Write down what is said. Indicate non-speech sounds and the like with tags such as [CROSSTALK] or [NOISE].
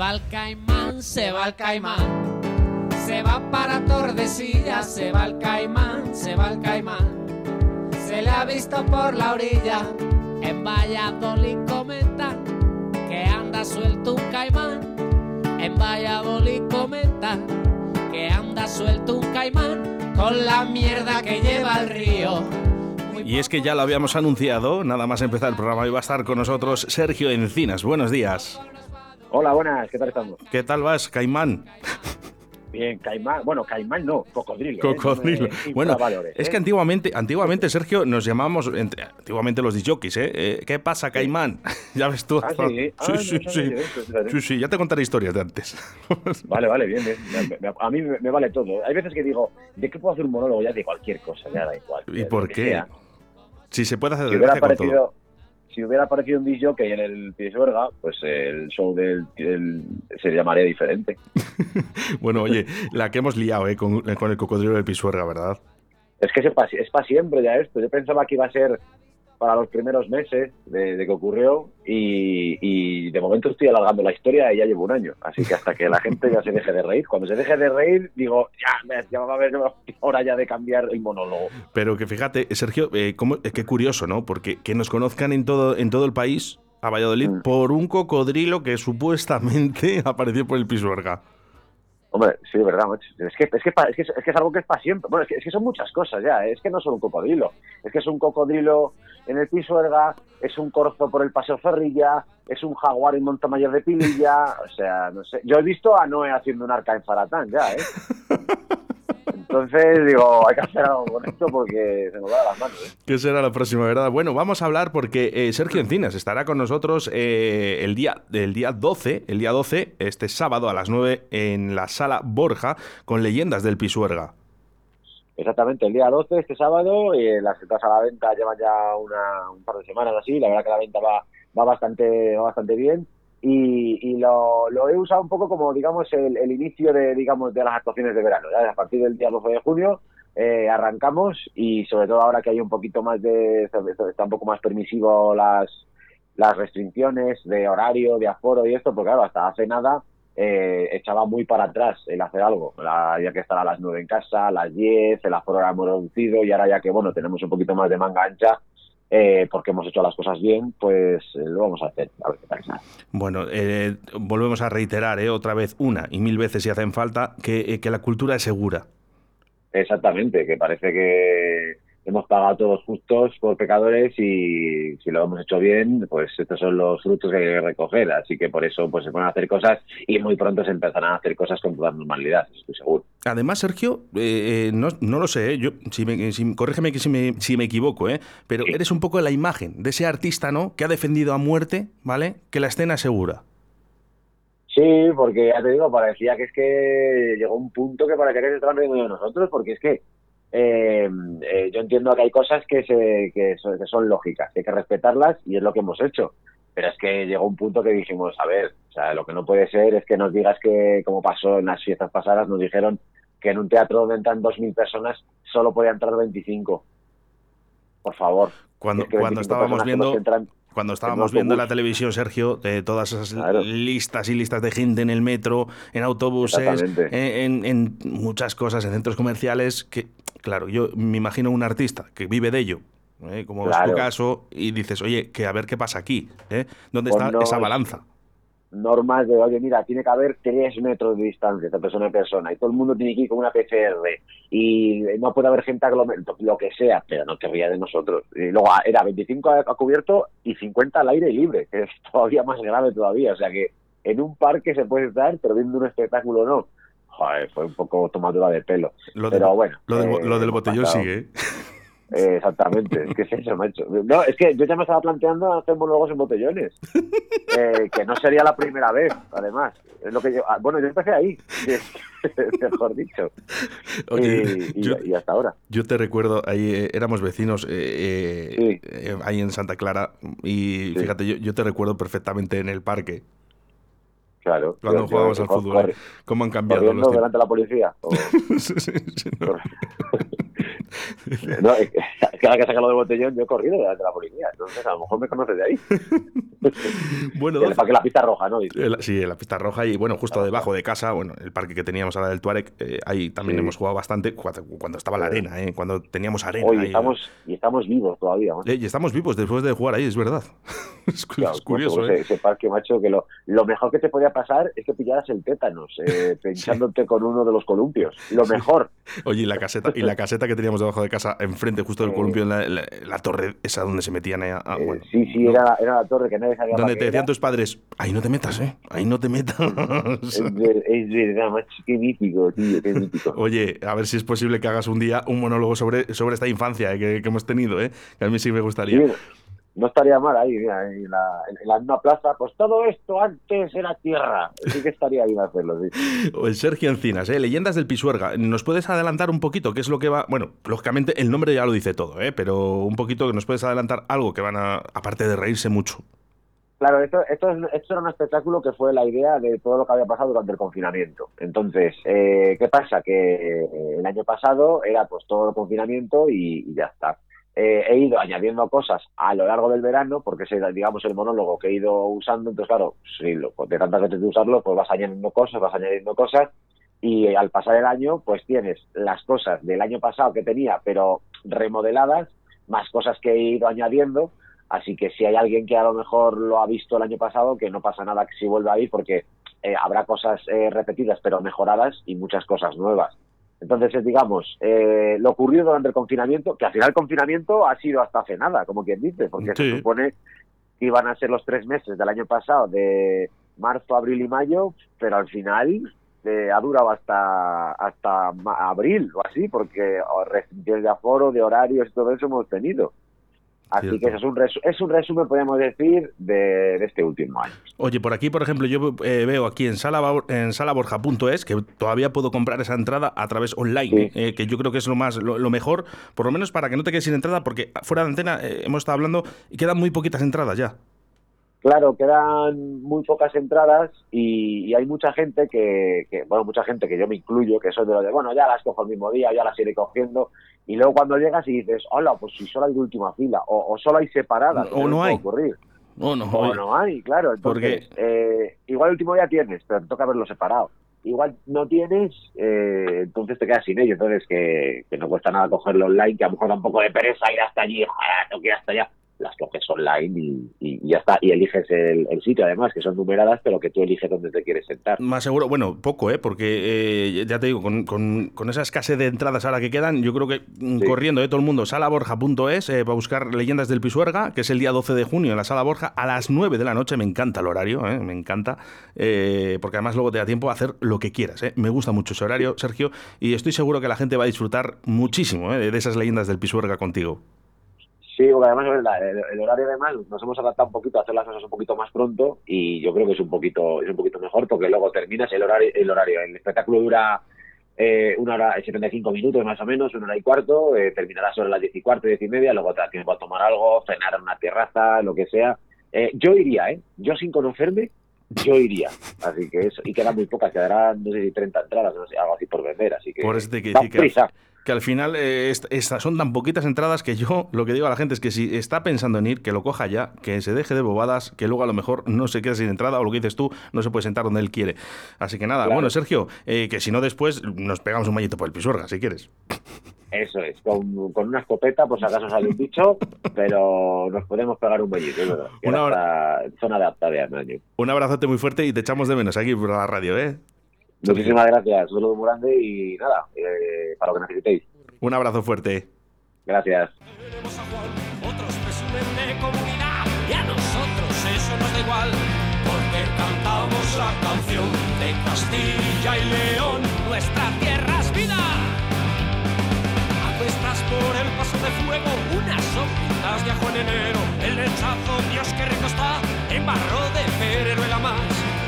va el caimán, se va el caimán. Se va para Tordesillas, se va el caimán, se va el caimán. Se le ha visto por la orilla, en Valladolid comenta que anda suelto un caimán. En Valladolid comenta que anda suelto un caimán con la mierda que lleva el río. Y es que ya lo habíamos anunciado, nada más empezar el programa, iba a estar con nosotros Sergio Encinas. Buenos días. Hola, buenas, ¿qué tal estamos? ¿Qué tal vas, Caimán? Bien, caimán, bueno, caimán no, cocodrilo. ¿eh? Cocodrilo. No bueno, es ¿eh? que antiguamente, antiguamente, Sergio, nos llamábamos, ent- antiguamente los disjockeys, ¿eh? Eh, ¿Qué pasa, Caimán? [LAUGHS] ya ves tú. Ah, sí, ah, sí, no sí, sí. eso. Sí, sí, ya te contaré historias de antes. [LAUGHS] Vale, vale, bien, bien. A mí me, vale todo. Hay veces que digo, ¿de qué puedo hacer un monólogo ya? De cualquier cosa, ya da igual. ¿Y de por qué? sea. si se puede hacer Si hubiera desgracia con todo. Si hubiera aparecido un disjockey en el Pisuerga, pues el show del, del- se llamaría diferente. [LAUGHS] Bueno, oye, la que hemos liado, ¿eh? Con, con el cocodrilo del Pisuerga, ¿verdad? Es que es para es pa siempre ya esto. Yo pensaba que iba a ser para los primeros meses de, de que ocurrió y, y de momento estoy alargando la historia y ya llevo un año. Así que hasta que la gente ya se deje de reír. Cuando se deje de reír, digo, ya, ya va a haber hora ya de cambiar el monólogo. Pero que fíjate, Sergio, eh, cómo- eh, qué curioso, ¿no? Porque que nos conozcan en todo, en todo el país, a Valladolid, Mm. por un cocodrilo que supuestamente [LAUGHS] apareció por el Pisuerga. Hombre, sí, verdad, macho. Es que es, que, es, que, es, que es algo que es para siempre. Bueno, es que, son muchas cosas ya. ¿eh? Es que no solo un cocodrilo. Es que es un cocodrilo en el Pisuerga, es un corzo por el Paseo Ferrilla, es un jaguar en Montamayor de Pililla. O sea, no sé. Yo he visto a Noé haciendo un arca en Faratán ya, ¿eh? [LAUGHS] Entonces, digo, hay que hacer algo con esto porque se nos va de las manos, ¿eh? ¿Qué será la próxima, verdad? Bueno, vamos a hablar porque eh, Sergio Encinas estará con nosotros eh, el, día, el día 12, el día 12, este sábado a las 9 en la sala Borja con leyendas del Pisuerga. Exactamente, el día 12, este sábado, y las entradas a la venta llevan ya una, un par de semanas así, la verdad que la venta va, va bastante va bastante bien y, y lo, lo he usado un poco como, digamos, el, el inicio de, digamos, de las actuaciones de verano. A partir del día 12 de junio eh, arrancamos y sobre todo ahora que hay un poquito más de, está un poco más permisivo las, las restricciones de horario, de aforo y esto, porque claro, hasta hace nada eh, echaba muy para atrás el hacer algo. La, ya que estar a las 9 en casa, a las 10, el aforo era muy reducido y ahora ya que, bueno, tenemos un poquito más de manga ancha, eh, porque hemos hecho las cosas bien, pues eh, lo vamos a hacer. A ver qué tal. Bueno, eh, volvemos a reiterar eh, otra vez una y mil veces si hacen falta que, eh, que la cultura es segura. Exactamente, que parece que hemos pagado todos justos por pecadores y si lo hemos hecho bien, pues estos son los frutos que hay que recoger. Así que por eso pues se van a hacer cosas y muy pronto se empezarán a hacer cosas con toda normalidad, estoy seguro. Además, Sergio, eh, eh, no, no lo sé, eh, yo, si me, si- corrígeme que si me, si me equivoco, eh, pero Sí. eres un poco la imagen de ese artista, ¿no? Que ha defendido a muerte, ¿vale? Que la escena es segura. Sí, porque ya te digo, parecía que es que llegó un punto que parecía que se estaban riendo de nosotros, porque es que eh, eh, yo entiendo que hay cosas que, se, que, son, que son lógicas, que hay que respetarlas y es lo que hemos hecho. Pero es que llegó un punto que dijimos, a ver, o sea, lo que no puede ser es que nos digas que, como pasó en las fiestas pasadas, nos dijeron que en un teatro donde entran 2.000 personas solo podían entrar 25. Por favor. Cuando, Es que cuando 25 estábamos viendo, entran- cuando estábamos en viendo en la televisión, Sergio, de todas esas Claro. listas y listas de gente en el metro, en autobuses, en, en muchas cosas, en centros comerciales, que, claro, yo me imagino un artista que vive de ello. ¿eh? Como es tu Claro. caso, y dices, oye, que a ver qué pasa aquí, ¿eh? ¿Dónde Pues está no, esa es- balanza? Normas de, oye, mira, tiene que haber tres metros de distancia de persona a persona y todo el mundo tiene que ir con una PCR y no puede haber gente aglomerada, lo que sea, pero no querría de nosotros. Y luego ah, era 25 a, cubierto y 50 al aire libre, que es todavía más grave todavía. O sea que en un parque se puede estar, pero viendo un espectáculo no. Joder, fue un poco tomadura de pelo. Lo, pero del- bueno. lo del, eh, lo del botellón pasado. sigue. ¿Eh? Exactamente, es que es eso, macho. No, es que yo ya me estaba planteando hacer monólogos en botellones. Eh, que no sería la primera vez, además. Es lo que yo, ah, bueno, yo empecé ahí, [LAUGHS] mejor dicho. Oye, y, y- yo, y hasta ahora. yo te recuerdo, ahí eh, éramos vecinos, eh, eh, Sí. ahí en Santa Clara, y Sí. fíjate, yo, yo te recuerdo perfectamente en el parque, Claro. cuando jugábamos al fútbol, cómo han cambiado los delante de la policía. o- [LAUGHS] Sí, sí, sí, no. No, es que cada que saca lo de botellón, yo he corrido delante de la policía. Entonces, a lo mejor me conoces de ahí. [LAUGHS] bueno, el parque La Pista Roja, ¿no? sí, la Pista Roja y, bueno, justo debajo de casa, bueno, el parque que teníamos ahora del Tuareg, eh, ahí también hemos jugado bastante cuando, estaba la arena, ¿eh? Cuando teníamos arena. Hoy estamos, y estamos vivos todavía. Eh, y estamos vivos después de jugar ahí, es verdad. [LAUGHS] es, curioso, ¿eh? ese, parque, macho, que lo, lo, mejor que te podía pasar es que pillaras el tétanos, eh, [LAUGHS] pinchándote con uno de los columpios. Lo mejor. Oye, y la caseta, y la caseta que teníamos debajo de casa, enfrente justo del columpio, en la, torre esa donde se metían a, bueno, Sí, sí, era, era, la torre que nadie sabía. Donde te decían tus padres, ahí no te metas, ¿eh? Ahí no te metas. es, verdad, macho, qué mítico, tío, qué mítico. [LAUGHS] Oye, a ver si es posible que hagas un día un monólogo sobre, sobre esta infancia que, que hemos tenido, ¿eh? Que a mí sí me gustaría no estaría mal ahí, en, la, en, la, misma plaza, pues todo esto antes era tierra. Sí que estaría bien hacerlo, sí. O [LAUGHS] el Sergio Encinas, ¿eh? Leyendas del Pisuerga. ¿Nos puedes adelantar un poquito qué es lo que va...? Bueno, lógicamente el nombre ya lo dice todo, ¿eh? Pero un poquito que nos puedes adelantar algo que van a... Aparte de reírse mucho. Claro, esto, esto, esto, era un espectáculo que fue la idea de todo lo que había pasado durante el confinamiento. Entonces, eh, ¿qué pasa? Que eh, el año pasado era pues todo el confinamiento y ya está. Eh, he ido añadiendo cosas a lo largo del verano, porque es, digamos, el monólogo que he ido usando. Entonces, claro, si de tantas veces de usarlo, pues vas añadiendo cosas, vas añadiendo cosas, y al pasar el año, pues tienes las cosas del año pasado que tenía, pero remodeladas, más cosas que he ido añadiendo. Así que si hay alguien que a lo mejor lo ha visto el año pasado, que no pasa nada que si vuelva a ir, porque eh, habrá cosas eh, repetidas pero mejoradas y muchas cosas nuevas. Entonces, digamos, eh, lo ocurrido durante el confinamiento, que al final el confinamiento ha sido hasta hace nada, como quien dice, porque se supone que iban a ser los tres meses del año pasado, de marzo, abril y mayo, pero al final eh, ha durado hasta hasta abril o así, porque restricciones de aforo, de horarios y todo eso hemos tenido. Así que es un, es un resumen, podemos decir, de, este último año. Oye, por aquí, por ejemplo, yo eh, veo aquí en, sala, en salaborja.es que todavía puedo comprar esa entrada a través online, eh, que yo creo que es lo más lo, mejor, por lo menos para que no te quedes sin entrada, porque fuera de antena eh, hemos estado hablando y quedan muy poquitas entradas ya. Claro, quedan muy pocas entradas y, hay mucha gente que, bueno, mucha gente que yo me incluyo, que soy de lo de, bueno, ya las cojo el mismo día, ya las iré cogiendo, y luego cuando llegas y dices, hola, pues si solo hay de última fila, o, solo hay separadas, o no hay. Ocurrir. O no, o no hay, claro. Entonces, eh, igual el último día tienes, pero te toca verlo separado. Igual no tienes, eh, entonces te quedas sin ello. Entonces, que, que, no cuesta nada cogerlo online, que a lo mejor da un poco de pereza ir hasta allí, que ir hasta allá las coges online y, ya está. Y eliges el, sitio, además, que son numeradas, pero que tú eliges dónde te quieres sentar. Más seguro, bueno, poco, ¿eh? Porque eh, ya te digo, con, con, esa escasez de entradas ahora que quedan, yo creo que mm, corriendo, ¿eh? Todo el mundo, salaborja.es eh, para buscar Leyendas del Pisuerga, que es el día 12 de junio en la Sala Borja, a las 9 de la noche. Me encanta el horario, ¿eh? me encanta, eh, porque además luego te da tiempo a hacer lo que quieras. ¿eh? Me gusta mucho ese horario, Sergio, y estoy seguro que la gente va a disfrutar muchísimo de esas Leyendas del Pisuerga contigo. Sí, porque además el, horario además nos hemos adaptado un poquito a hacer las cosas un poquito más pronto y yo creo que es un poquito es un poquito mejor porque luego terminas el horario el horario el espectáculo dura eh, una hora y 75 minutos más o menos, una hora y cuarto, eh, terminará sobre las diez y cuarto, diez y media, luego te da tiempo a tomar algo, cenar en una terraza, lo que sea. Eh, yo iría, ¿eh? Yo sin conocerme, yo iría. Así que eso, y quedan muy pocas, quedarán, no sé si 30 entradas, no sé, algo así por vender, así que... Por eso te que, prisa que al final eh, son tan poquitas entradas que yo lo que digo a la gente es que si está pensando en ir, que lo coja ya, que se deje de bobadas, que luego a lo mejor no se quede sin entrada o lo que dices tú, no se puede sentar donde él quiere. Así que nada, bueno, Sergio, eh, que si no después nos pegamos un mallito por el pisuerga, si quieres. Eso es, con, una escopeta, pues acaso sale un bicho, pero nos podemos pegar un mallito, Una zona de apta de Un abrazote muy fuerte y te echamos de menos aquí por la radio, ¿eh? Muchísimas gracias, un saludo muy grande y nada, eh, para lo que necesitéis. Un abrazo fuerte. Gracias. Otros presumen de comunidad y a nosotros eso nos da igual, porque cantamos la canción de Castilla y León, nuestra tierra es vida. Apuestas por el paso de fuego, unas hojitas de ajo en enero, el rechazo, Dios que rico está, en barro de ferero la más